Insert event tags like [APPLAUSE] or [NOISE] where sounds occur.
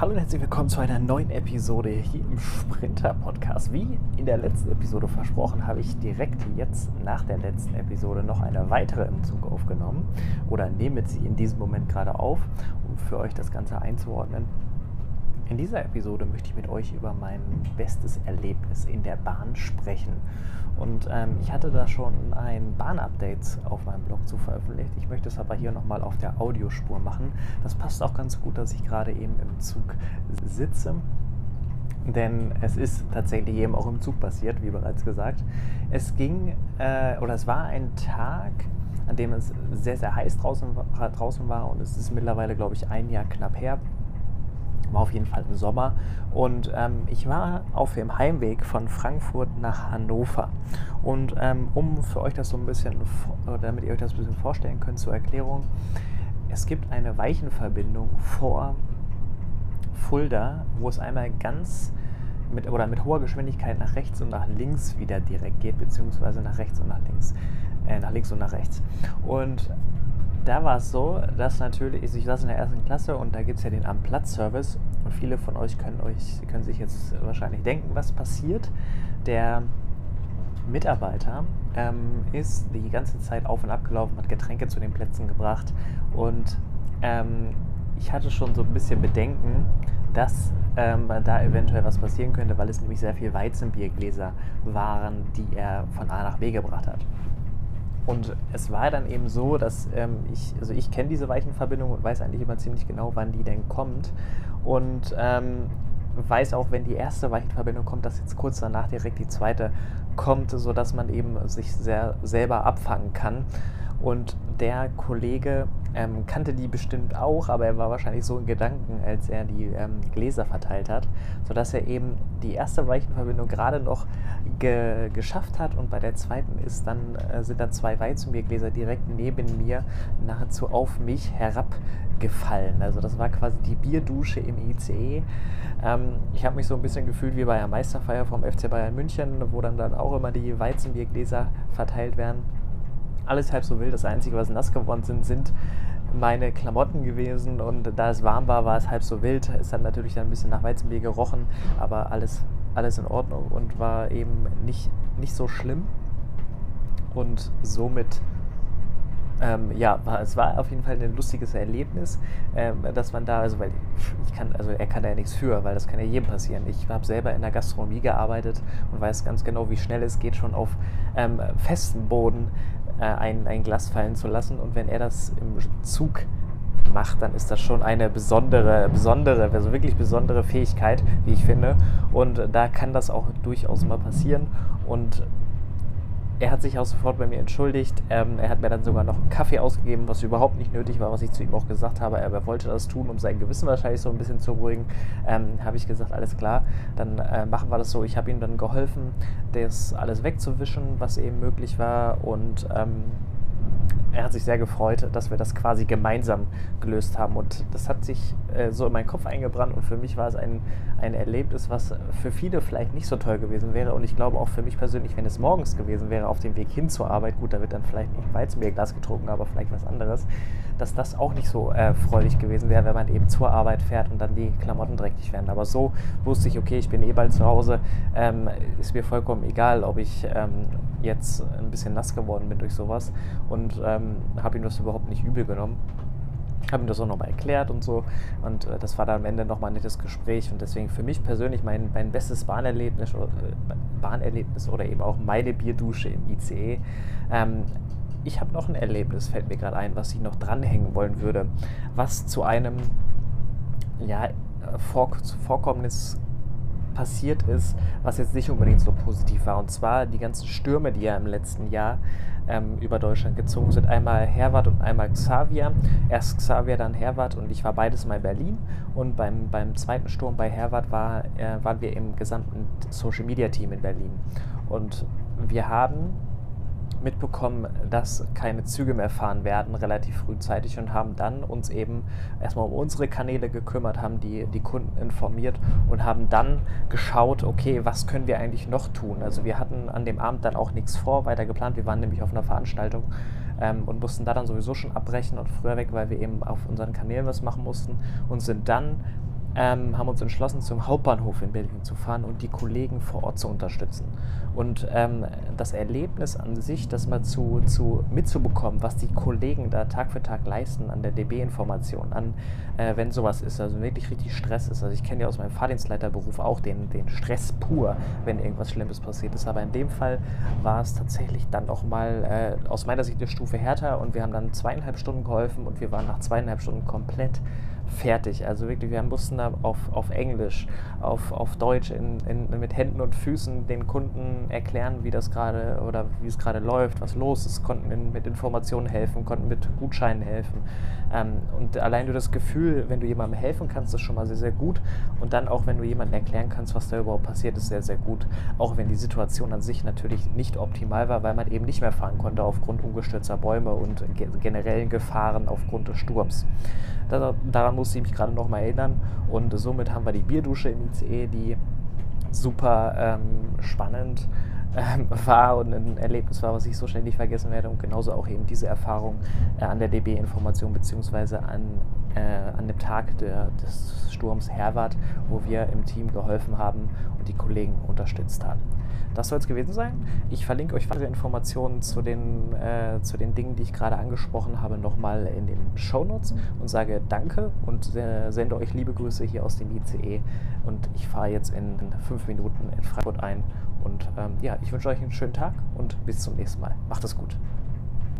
Hallo und herzlich willkommen zu einer neuen Episode hier im Sprinter Podcast. Wie in der letzten Episode versprochen, habe ich direkt jetzt nach der letzten Episode noch eine weitere im Zug aufgenommen oder nehme sie in diesem Moment gerade auf, um für euch das Ganze einzuordnen. In dieser Episode möchte ich mit euch über mein bestes Erlebnis in der Bahn sprechen. Und ähm, ich hatte da schon ein Bahn-Update auf meinem Blog zu veröffentlicht. Ich möchte es aber hier nochmal auf der Audiospur machen. Das passt auch ganz gut, dass ich gerade eben im Zug sitze. Denn es ist tatsächlich eben auch im Zug passiert, wie bereits gesagt. Es ging, äh, oder es war ein Tag, an dem es sehr, sehr heiß draußen, draußen war und es ist mittlerweile, glaube ich, ein Jahr knapp her war auf jeden Fall im Sommer. Und ähm, ich war auf dem Heimweg von Frankfurt nach Hannover. Und ähm, um für euch das so ein bisschen, damit ihr euch das ein bisschen vorstellen könnt zur Erklärung, es gibt eine Weichenverbindung vor Fulda, wo es einmal ganz mit, oder mit hoher Geschwindigkeit nach rechts und nach links wieder direkt geht, beziehungsweise nach rechts und nach links. Äh, nach links und nach rechts. Und da war es so, dass natürlich, ich saß in der ersten Klasse und da gibt es ja den Am-Platz-Service und viele von euch können, euch können sich jetzt wahrscheinlich denken, was passiert. Der Mitarbeiter ähm, ist die ganze Zeit auf und ab gelaufen, hat Getränke zu den Plätzen gebracht und ähm, ich hatte schon so ein bisschen Bedenken, dass ähm, da eventuell was passieren könnte, weil es nämlich sehr viel Weizenbiergläser waren, die er von A nach B gebracht hat. Und es war dann eben so, dass ähm, ich, also ich kenne diese Weichenverbindung und weiß eigentlich immer ziemlich genau, wann die denn kommt. Und ähm, weiß auch, wenn die erste Weichenverbindung kommt, dass jetzt kurz danach direkt die zweite kommt, sodass man eben sich sehr selber abfangen kann. Und der Kollege ähm, kannte die bestimmt auch, aber er war wahrscheinlich so in Gedanken, als er die ähm, Gläser verteilt hat, sodass er eben die erste Weichenverbindung gerade noch ge geschafft hat und bei der zweiten ist dann, äh, sind dann zwei Weizenbiergläser direkt neben mir nahezu auf mich herabgefallen. Also das war quasi die Bierdusche im ICE. Ähm, ich habe mich so ein bisschen gefühlt wie bei einer Meisterfeier vom FC Bayern München, wo dann, dann auch immer die Weizenbiergläser verteilt werden alles halb so wild. Das Einzige, was nass geworden sind, sind meine Klamotten gewesen und da es warm war, war es halb so wild. Es hat natürlich dann ein bisschen nach Weizenbier gerochen, aber alles, alles in Ordnung und war eben nicht, nicht so schlimm. Und somit ähm, ja, war, es war auf jeden Fall ein lustiges Erlebnis, ähm, dass man da, also weil ich kann, also er kann da ja nichts für, weil das kann ja jedem passieren. Ich habe selber in der Gastronomie gearbeitet und weiß ganz genau, wie schnell es geht, schon auf ähm, festem Boden äh, ein, ein Glas fallen zu lassen. Und wenn er das im Zug macht, dann ist das schon eine besondere, besondere, also wirklich besondere Fähigkeit, wie ich finde. Und da kann das auch durchaus mal passieren. Und er hat sich auch sofort bei mir entschuldigt. Ähm, er hat mir dann sogar noch einen Kaffee ausgegeben, was überhaupt nicht nötig war, was ich zu ihm auch gesagt habe. Er wollte das tun, um sein Gewissen wahrscheinlich so ein bisschen zu beruhigen. Ähm, habe ich gesagt, alles klar, dann äh, machen wir das so. Ich habe ihm dann geholfen, das alles wegzuwischen, was eben möglich war. Und ähm, er hat sich sehr gefreut, dass wir das quasi gemeinsam gelöst haben. Und das hat sich äh, so in meinen Kopf eingebrannt. Und für mich war es ein, ein Erlebnis, was für viele vielleicht nicht so toll gewesen wäre. Und ich glaube auch für mich persönlich, wenn es morgens gewesen wäre, auf dem Weg hin zur Arbeit, gut, da wird dann vielleicht nicht Weizenbierglas getrunken, aber vielleicht was anderes, dass das auch nicht so äh, gewesen wäre, wenn man eben zur Arbeit fährt und dann die Klamotten dreckig werden. Aber so wusste ich, okay, ich bin eh bald zu Hause, ähm, ist mir vollkommen egal, ob ich ähm, jetzt ein bisschen nass geworden bin durch sowas. Und ähm, habe ihm das überhaupt nicht übel genommen. Habe ihm das auch nochmal erklärt und so. Und äh, das war dann am Ende nochmal ein nettes Gespräch. Und deswegen für mich persönlich mein, mein bestes Bahnerlebnis, äh, Bahnerlebnis oder eben auch meine Bierdusche im ICE. Ähm, ich habe noch ein Erlebnis, fällt mir gerade ein, was ich noch dranhängen wollen würde, was zu einem ja, Vor Vorkommnis passiert ist, was jetzt nicht unbedingt so positiv war. Und zwar die ganzen Stürme, die ja im letzten Jahr ähm, über Deutschland gezogen sind. Einmal Herwart und einmal Xavier. Erst Xavier, dann Herwart und ich war beides mal in Berlin. Und beim, beim zweiten Sturm bei Herwart war, äh, waren wir im gesamten Social Media Team in Berlin. Und wir haben mitbekommen, dass keine Züge mehr fahren werden, relativ frühzeitig und haben dann uns eben erstmal um unsere Kanäle gekümmert, haben die, die Kunden informiert und haben dann geschaut, okay, was können wir eigentlich noch tun? Also wir hatten an dem Abend dann auch nichts vor, weiter geplant. Wir waren nämlich auf einer Veranstaltung ähm, und mussten da dann sowieso schon abbrechen und früher weg, weil wir eben auf unseren Kanälen was machen mussten und sind dann ähm, haben uns entschlossen, zum Hauptbahnhof in Berlin zu fahren und die Kollegen vor Ort zu unterstützen. Und ähm, das Erlebnis an sich, das mal zu, zu mitzubekommen, was die Kollegen da Tag für Tag leisten an der DB-Information, an äh, wenn sowas ist, also wirklich richtig Stress ist. Also ich kenne ja aus meinem Fahrdienstleiterberuf auch den, den Stress pur, wenn irgendwas Schlimmes passiert ist. Aber in dem Fall war es tatsächlich dann auch mal äh, aus meiner Sicht eine Stufe härter und wir haben dann zweieinhalb Stunden geholfen und wir waren nach zweieinhalb Stunden komplett fertig. Also wirklich, wir mussten da auf, auf Englisch, auf, auf Deutsch, in, in, mit Händen und Füßen den Kunden erklären, wie das gerade oder wie es gerade läuft, was los ist, konnten in, mit Informationen helfen, konnten mit Gutscheinen helfen. Ähm, und allein du das Gefühl, wenn du jemandem helfen kannst, ist schon mal sehr, sehr gut. Und dann auch, wenn du jemandem erklären kannst, was da überhaupt passiert, ist sehr, sehr gut. Auch wenn die Situation an sich natürlich nicht optimal war, weil man eben nicht mehr fahren konnte aufgrund umgestürzter Bäume und generellen Gefahren aufgrund des Sturms. daran musste ich mich gerade noch mal erinnern. Und somit haben wir die Bierdusche im ICE, die super ähm, spannend ähm, [LAUGHS] war und ein Erlebnis war, was ich so schnell nicht vergessen werde. Und genauso auch eben diese Erfahrung äh, an der DB-Information beziehungsweise an, äh, an dem Tag der, des Sturms Herwart, wo wir im Team geholfen haben und die Kollegen unterstützt haben. Das soll es gewesen sein. Ich verlinke euch weitere Informationen zu den, äh, zu den Dingen, die ich gerade angesprochen habe, nochmal in den Show Notes und sage Danke und äh, sende euch liebe Grüße hier aus dem ICE. Und ich fahre jetzt in fünf Minuten in Frankfurt ein. Und ähm, ja, ich wünsche euch einen schönen Tag und bis zum nächsten Mal. Macht es gut.